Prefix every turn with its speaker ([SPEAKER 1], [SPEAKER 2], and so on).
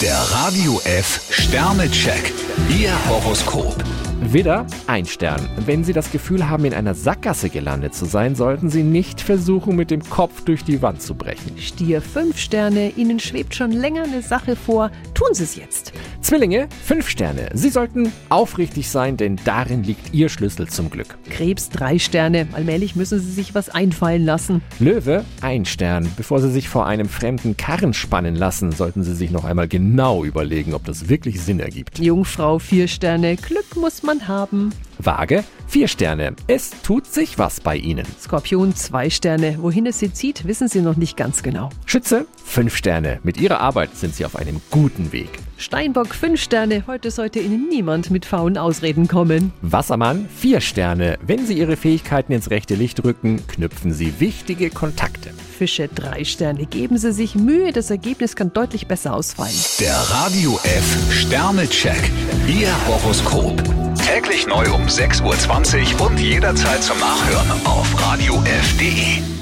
[SPEAKER 1] Der Radio F Sternecheck. Ihr Horoskop.
[SPEAKER 2] Widder, ein Stern. Wenn Sie das Gefühl haben, in einer Sackgasse gelandet zu sein, sollten Sie nicht versuchen, mit dem Kopf durch die Wand zu brechen.
[SPEAKER 3] Stier 5 Sterne, Ihnen schwebt schon länger eine Sache vor. Tun Sie es jetzt.
[SPEAKER 2] Zwillinge, fünf Sterne. Sie sollten aufrichtig sein, denn darin liegt Ihr Schlüssel zum Glück.
[SPEAKER 3] Krebs 3 Sterne, allmählich müssen Sie sich was einfallen lassen.
[SPEAKER 2] Löwe, ein Stern. Bevor Sie sich vor einem fremden Karren spannen lassen, sollten Sie sich noch einmal genau überlegen, ob das wirklich Sinn ergibt.
[SPEAKER 3] Jungfrau 4 Sterne, Glück muss man haben.
[SPEAKER 2] Waage, vier Sterne. Es tut sich was bei Ihnen.
[SPEAKER 3] Skorpion 2 Sterne, wohin es Sie zieht, wissen Sie noch nicht ganz genau.
[SPEAKER 2] Schütze, fünf Sterne. Mit Ihrer Arbeit sind Sie auf einem guten Weg.
[SPEAKER 3] Steinbock 5 Sterne, heute sollte Ihnen niemand mit faulen Ausreden kommen.
[SPEAKER 2] Wassermann, vier Sterne. Wenn Sie Ihre Fähigkeiten ins rechte Licht rücken, knüpfen Sie wichtige Kontakte.
[SPEAKER 3] Fische 3 Sterne, geben Sie sich Mühe, das Ergebnis kann deutlich besser ausfallen.
[SPEAKER 1] Der Radio F Sternecheck. Ihr Horoskop. Täglich neu um 6.20 Uhr und jederzeit zum Nachhören auf radiof.de.